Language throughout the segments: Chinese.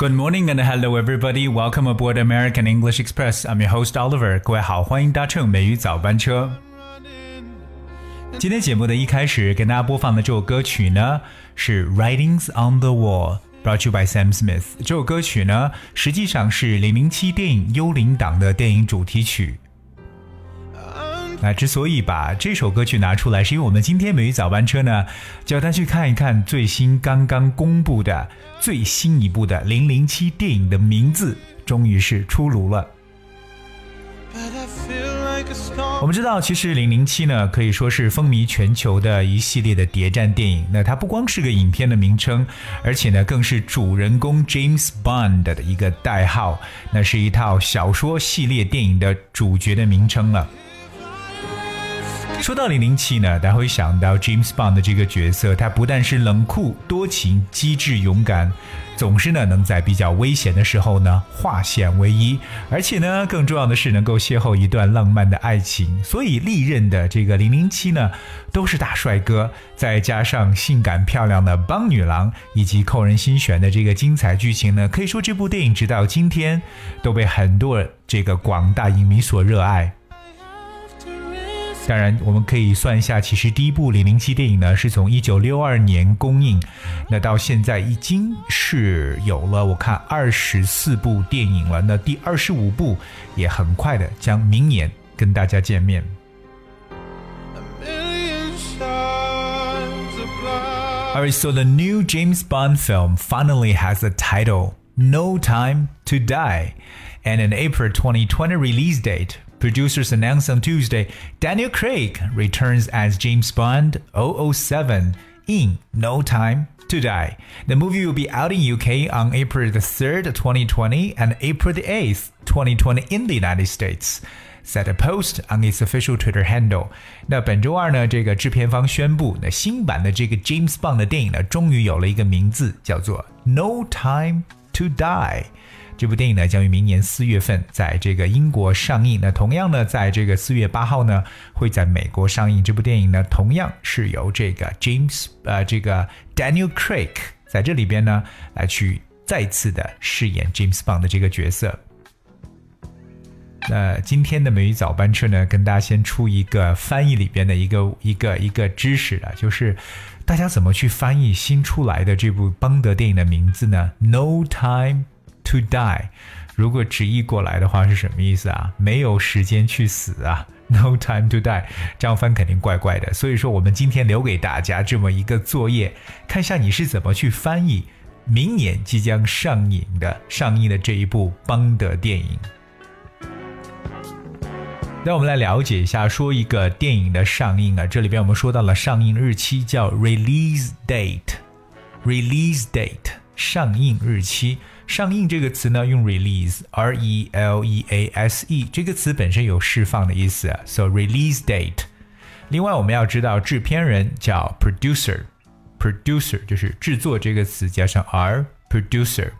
Good morning and hello everybody. Welcome aboard American English Express. I'm your host Oliver. 各位好，欢迎搭乘美语早班车。今天节目的一开始，给大家播放的这首歌曲呢是《Writings on the Wall》，brought to you by Sam Smith。这首歌曲呢，实际上是《零零七》电影《幽灵党》的电影主题曲。那之所以把这首歌曲拿出来，是因为我们今天美语早班车呢，叫他去看一看最新刚刚公布的最新一部的《零零七》电影的名字，终于是出炉了。我们知道，其实《零零七》呢可以说是风靡全球的一系列的谍战电影。那它不光是个影片的名称，而且呢更是主人公 James Bond 的一个代号。那是一套小说系列电影的主角的名称了。说到零零七呢，大家会想到 James Bond 的这个角色，他不但是冷酷、多情、机智、勇敢，总是呢能在比较危险的时候呢化险为夷，而且呢更重要的是能够邂逅一段浪漫的爱情。所以历任的这个零零七呢都是大帅哥，再加上性感漂亮的邦女郎以及扣人心弦的这个精彩剧情呢，可以说这部电影直到今天都被很多这个广大影迷所热爱。当然，我们可以算一下，其实第一部《零零七》电影呢，是从一九六二年公映，那到现在已经是有了我看二十四部电影了。那第二十五部也很快的将明年跟大家见面。 A million shards of glass. Alright, so the new James Bond film finally has a title, No Time to Die, and an April 2020 release date. Producers announced on Tuesday Daniel Craig returns as James Bond 007 in No Time to Die. The movie will be out in UK on April the 3rd, 2020 and April the 8th, 2020 in the United States. Said a post on its official Twitter handle。那本周二呢，这个制片方宣布，那新版的这个 James Bond 的电影呢，终于有了一个名字，叫做《No Time to Die》。 这部电影呢，将于明年四月份在这个英国上映。那同样呢，在这个四月八号呢，会在美国上映。这部电影呢，同样是由这个 James 呃这个 Daniel Craig 在这里边呢，来去再次的饰演 James Bond 的这个角色。那今天的美语早班车呢，跟大家先出一个翻译里边的一个一个一个知识啊，就是大家怎么去翻译新出来的这部邦德电影的名字呢？No time to die，如果直译过来的话是什么意思啊？没有时间去死啊？No time to die，这样翻肯定怪怪的。所以说，我们今天留给大家这么一个作业，看一下你是怎么去翻译明年即将上映的上映的这一部邦德电影。那我们来了解一下，说一个电影的上映啊，这里边我们说到了上映日期叫 release date，release date 上映日期。上映这个词呢，用 release，r e l e a s e 这个词本身有释放的意思啊，so release date。另外我们要知道制片人叫 producer，producer 就是制作这个词加上 r，producer。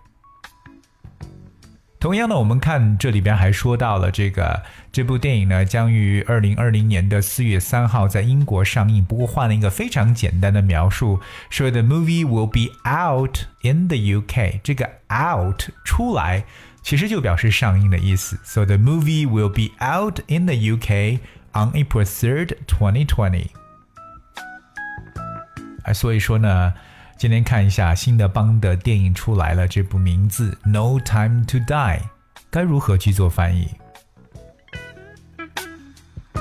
同样呢，我们看这里边还说到了这个这部电影呢，将于二零二零年的四月三号在英国上映。不过换了一个非常简单的描述，说 the movie will be out in the UK。这个 out 出来其实就表示上映的意思。So the movie will be out in the UK on April third, twenty twenty。啊，所以说呢。 今天看一下新的邦的电影出来了，这部名字《No Time to Die》，该如何去做翻译？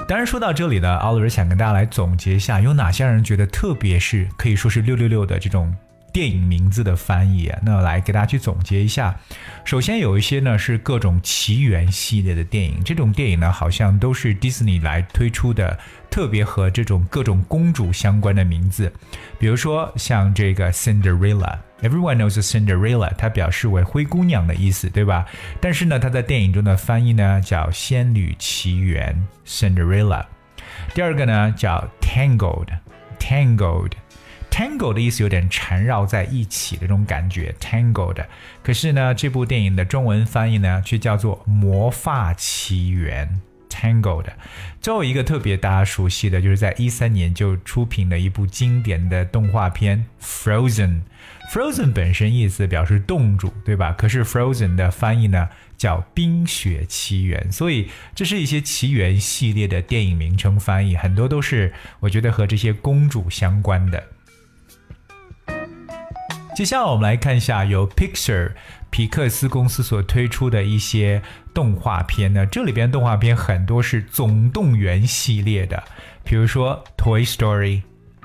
当然，说到这里呢，奥伦想跟大家来总结一下，有哪些让人觉得特别是可以说是六六六的这种电影名字的翻译啊？那来给大家去总结一下。首先有一些呢是各种奇缘系列的电影，这种电影呢好像都是迪士尼来推出的，特别和这种各种公主相关的名字，比如说像这个 Cinderella。Everyone knows Cinderella，它表示为灰姑娘的意思，对吧？但是呢，它在电影中的翻译呢叫《仙女奇缘》（Cinderella）。第二个呢叫 Tangled，Tangled。Tangle 的意思有点缠绕在一起的这种感觉，Tangled。可是呢，这部电影的中文翻译呢却叫做《魔发奇缘》Tangled。最后一个特别大家熟悉的就是在一三年就出品了一部经典的动画片《Frozen》。Frozen 本身意思表示冻住，对吧？可是 Frozen 的翻译呢叫《冰雪奇缘》，所以这是一些奇缘系列的电影名称翻译，很多都是我觉得和这些公主相关的。接下来我们来看一下由 Pixar 皮克斯公司所推出的一些动画片呢。这里边动画片很多是总动员系列的，比如说 Toy Story。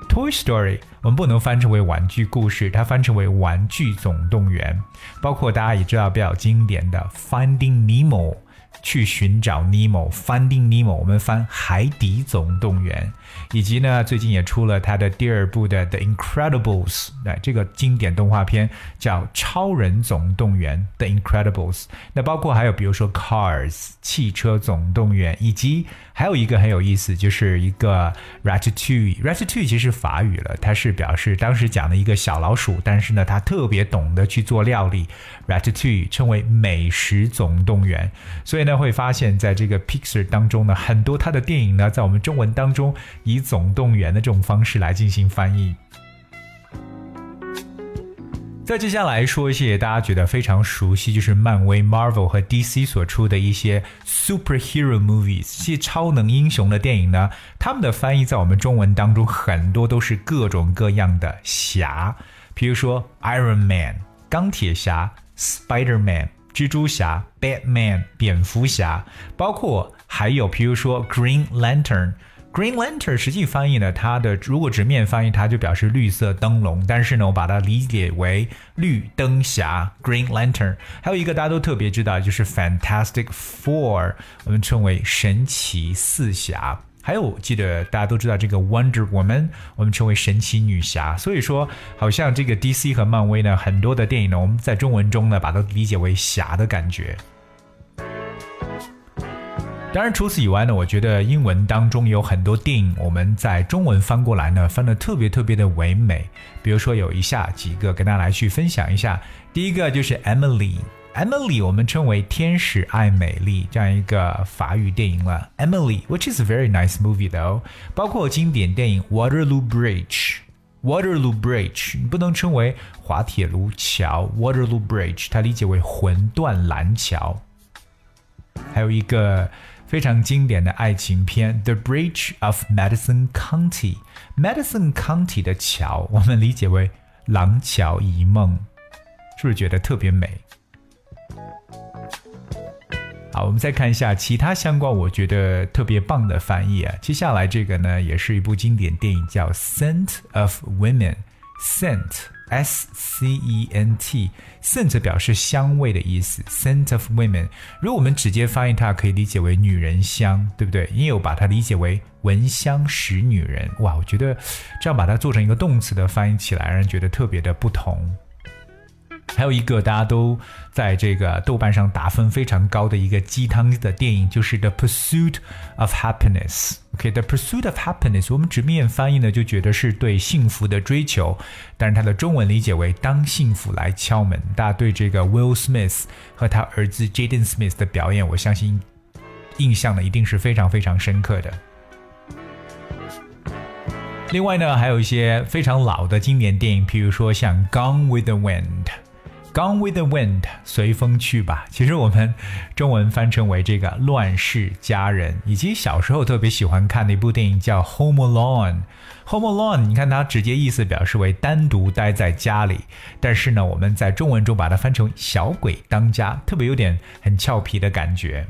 Toy Story 我们不能翻成为玩具故事，它翻成为玩具总动员。包括大家也知道比较经典的 Finding Nemo。去寻找尼莫，Finding Nemo，我们翻《海底总动员》，以及呢，最近也出了它的第二部的《The Incredibles》，那这个经典动画片叫《超人总动员》《The Incredibles》。那包括还有比如说《Cars》汽车总动员，以及还有一个很有意思，就是一个 Ratatouille。Ratatouille 其实法语了，它是表示当时讲的一个小老鼠，但是呢，它特别懂得去做料理。Ratatouille 称为美食总动员，所以呢。会发现，在这个 Pixar 当中呢，很多它的电影呢，在我们中文当中以总动员的这种方式来进行翻译。再接下来说一些大家觉得非常熟悉，就是漫威 Marvel 和 DC 所出的一些 superhero movies，这些超能英雄的电影呢，他们的翻译在我们中文当中很多都是各种各样的侠，比如说 Iron Man 钢铁侠，Spider Man。蜘蛛侠、Batman、蝙蝠侠，包括还有，譬如说 Green Lantern。Green Lantern 实际翻译呢，它的如果直面翻译，它就表示绿色灯笼。但是呢，我把它理解为绿灯侠 Green Lantern。还有一个大家都特别知道，就是 Fantastic Four，我们称为神奇四侠。还有，记得大家都知道这个 Wonder Woman，我们称为神奇女侠。所以说，好像这个 DC 和漫威呢，很多的电影呢，我们在中文中呢，把它理解为侠的感觉。当然，除此以外呢，我觉得英文当中有很多电影，我们在中文翻过来呢，翻的特别特别的唯美。比如说，有以下几个跟大家来去分享一下。第一个就是 Emily。Emily，我们称为《天使爱美丽》这样一个法语电影了。Emily，which is a very nice movie though，包括经典电影《Waterloo Bridge》。Waterloo Bridge 不能称为滑铁卢桥，Waterloo Bridge 它理解为魂断蓝桥。还有一个非常经典的爱情片《The Bridge of Madison County》，Madison County 的桥我们理解为廊桥遗梦，是不是觉得特别美？好，我们再看一下其他相关，我觉得特别棒的翻译啊。接下来这个呢，也是一部经典电影，叫《Scent of Women》，Scent，S C E N T，Scent 表示香味的意思，Scent of Women。如果我们直接翻译它，可以理解为女人香，对不对？也有把它理解为闻香识女人。哇，我觉得这样把它做成一个动词的翻译起来，让人觉得特别的不同。还有一个大家都在这个豆瓣上打分非常高的一个鸡汤的电影，就是《The Pursuit of Happiness》。OK，《The Pursuit of Happiness》，我们直面翻译呢就觉得是对幸福的追求，但是它的中文理解为“当幸福来敲门”。大家对这个 Will Smith 和他儿子 Jaden Smith 的表演，我相信印象呢一定是非常非常深刻的。另外呢，还有一些非常老的经典电影，譬如说像《Gone with the Wind》。Gone with the Wind，随风去吧。其实我们中文翻成为这个《乱世佳人》，以及小时候特别喜欢看的一部电影叫《Home Alone》。Home Alone，你看它直接意思表示为单独待在家里，但是呢，我们在中文中把它翻成“小鬼当家”，特别有点很俏皮的感觉。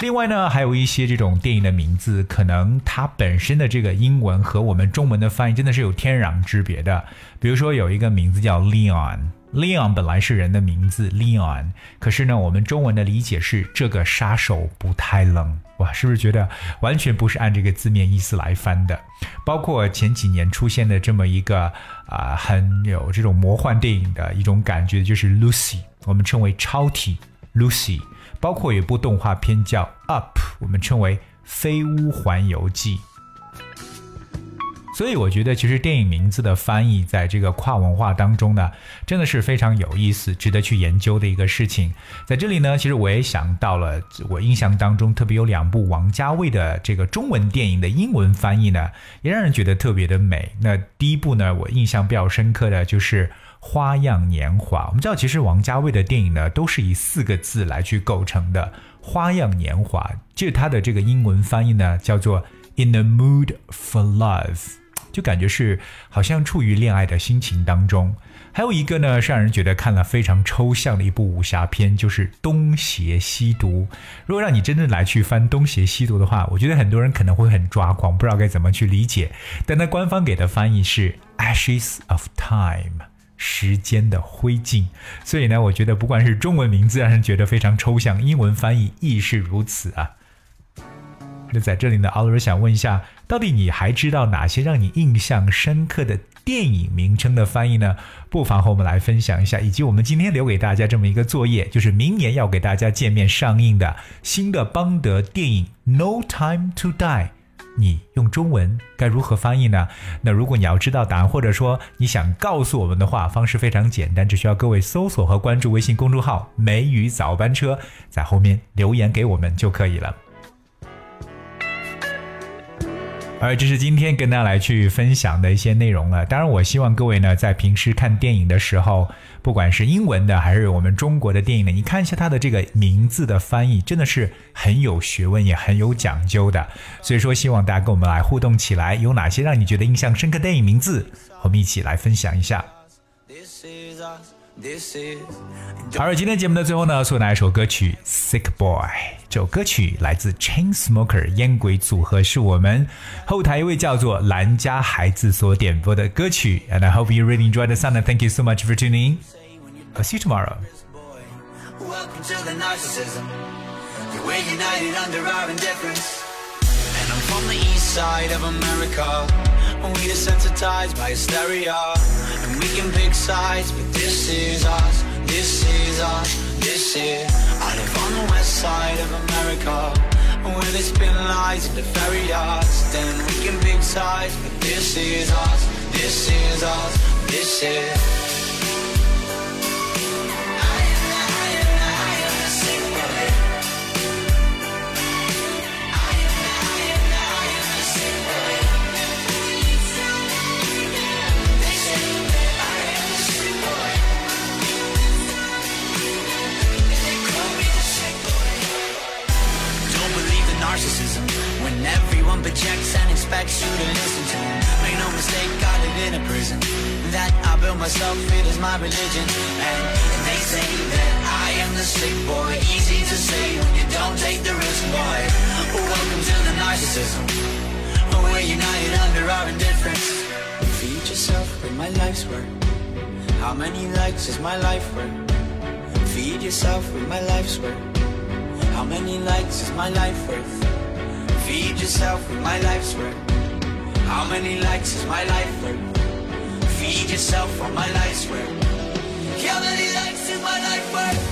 另外呢，还有一些这种电影的名字，可能它本身的这个英文和我们中文的翻译真的是有天壤之别的。比如说有一个名字叫 Leon，Leon 本来是人的名字 Leon，可是呢，我们中文的理解是这个杀手不太冷，哇，是不是觉得完全不是按这个字面意思来翻的？包括前几年出现的这么一个啊，很有这种魔幻电影的一种感觉，就是 Lucy，我们称为超体 Lucy。包括有一部动画片叫《Up》，我们称为《飞屋环游记》。所以我觉得其实电影名字的翻译在这个跨文化当中呢，真的是非常有意思、值得去研究的一个事情。在这里呢，其实我也想到了，我印象当中特别有两部王家卫的这个中文电影的英文翻译呢，也让人觉得特别的美。那第一部呢，我印象比较深刻的就是《花样年华》。我们知道，其实王家卫的电影呢，都是以四个字来去构成的，《花样年华》。就它的这个英文翻译呢，叫做。In the mood for love，就感觉是好像处于恋爱的心情当中。还有一个呢，是让人觉得看了非常抽象的一部武侠片，就是《东邪西毒》。如果让你真正来去翻《东邪西毒》的话，我觉得很多人可能会很抓狂，不知道该怎么去理解。但它官方给的翻译是 Ashes of Time，时间的灰烬。所以呢，我觉得不管是中文名字让人觉得非常抽象，英文翻译亦是如此啊。那在这里呢，奥尔想问一下，到底你还知道哪些让你印象深刻的电影名称的翻译呢？不妨和我们来分享一下。以及我们今天留给大家这么一个作业，就是明年要给大家见面上映的新的邦德电影《No Time to Die》，你用中文该如何翻译呢？那如果你要知道答案，或者说你想告诉我们的话，方式非常简单，只需要各位搜索和关注微信公众号“梅雨早班车”，在后面留言给我们就可以了。而这是今天跟大家来去分享的一些内容了。当然，我希望各位呢，在平时看电影的时候，不管是英文的还是我们中国的电影呢，你看一下它的这个名字的翻译，真的是很有学问，也很有讲究的。所以说，希望大家跟我们来互动起来，有哪些让你觉得印象深刻电影名字，我们一起来分享一下。好，今天节目的最后呢，送来一首歌曲《Sick Boy》。这首歌曲来自 Chainsmoker 烟鬼组合，是我们后台一位叫做兰家孩子所点播的歌曲。And I hope you really enjoy the song. And thank you so much for tuning. I'll see you tomorrow. Welcome to the narcissism. We're united under our indifference. And I'm from the east side of America. We desensitized by hysteria. And we can pick sides, but this is us. This is us. This is. I live on the west side of America. Where they spin lies into fairy yachts. Then we can pick sides, but this is us. This is us. This is. Narcissism. We're united under our indifference. Feed yourself with my life's work. How many likes is my life worth? Feed yourself with my life's work. How many likes is my life worth? Feed yourself with my life's work. How many likes is my life worth? Feed yourself with my life's work. How many likes is my life worth?